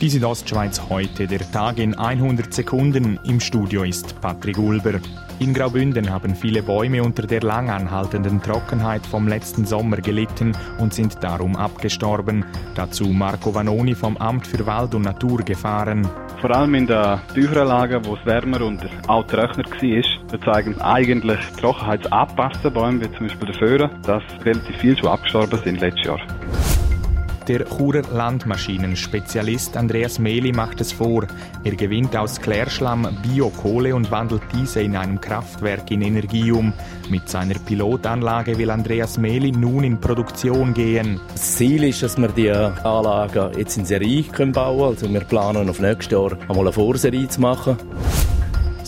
Die Südostschweiz heute, der Tag in 100 Sekunden. Im Studio ist Patrick Ulber. In Graubünden haben viele Bäume unter der lang anhaltenden Trockenheit vom letzten Sommer gelitten und sind darum abgestorben. Dazu Marco Vanoni vom Amt für Wald und Natur gefahren. Vor allem in den tieferen wo es wärmer und auch trockener war, zeigen eigentlich trockenheitsangepasste Bäume, wie zum Beispiel der Föhre, dass relativ viel schon abgestorben sind letztes Jahr. Der Churer Landmaschinenspezialist Andreas Mehli macht es vor. Er gewinnt aus Klärschlamm Biokohle und wandelt diese in einem Kraftwerk in Energie um. Mit seiner Pilotanlage will Andreas Mehli nun in Produktion gehen. Das Ziel ist, dass wir die Anlage jetzt in Serie bauen können. Also wir planen auf nächstes Jahr einmal eine Vorserie zu machen.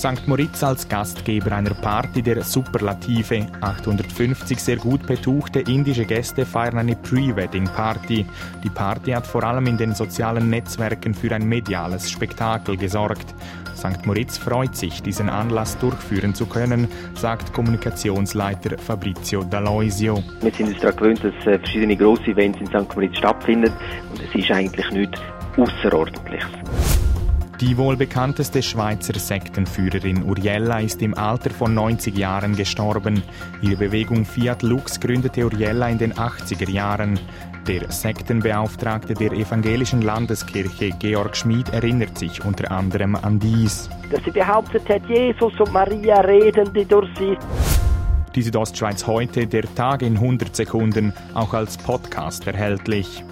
St. Moritz als Gastgeber einer Party der Superlative. 850 sehr gut betuchte indische Gäste feiern eine Pre-Wedding-Party. Die Party hat vor allem in den sozialen Netzwerken für ein mediales Spektakel gesorgt. St. Moritz freut sich, diesen Anlass durchführen zu können, sagt Kommunikationsleiter Fabrizio D'Aloisio. Wir sind uns daran gewöhnt, dass äh, verschiedene grosse Events in St. Moritz stattfinden und es ist eigentlich nichts Außerordentliches. Die wohl bekannteste Schweizer Sektenführerin Uriella ist im Alter von 90 Jahren gestorben. Ihre Bewegung Fiat Lux gründete Uriella in den 80er Jahren. Der Sektenbeauftragte der evangelischen Landeskirche Georg Schmid erinnert sich unter anderem an dies. Dass sie behauptet hat, Jesus und Maria reden die durch sie. Die Südostschweiz heute, der Tag in 100 Sekunden, auch als Podcast erhältlich.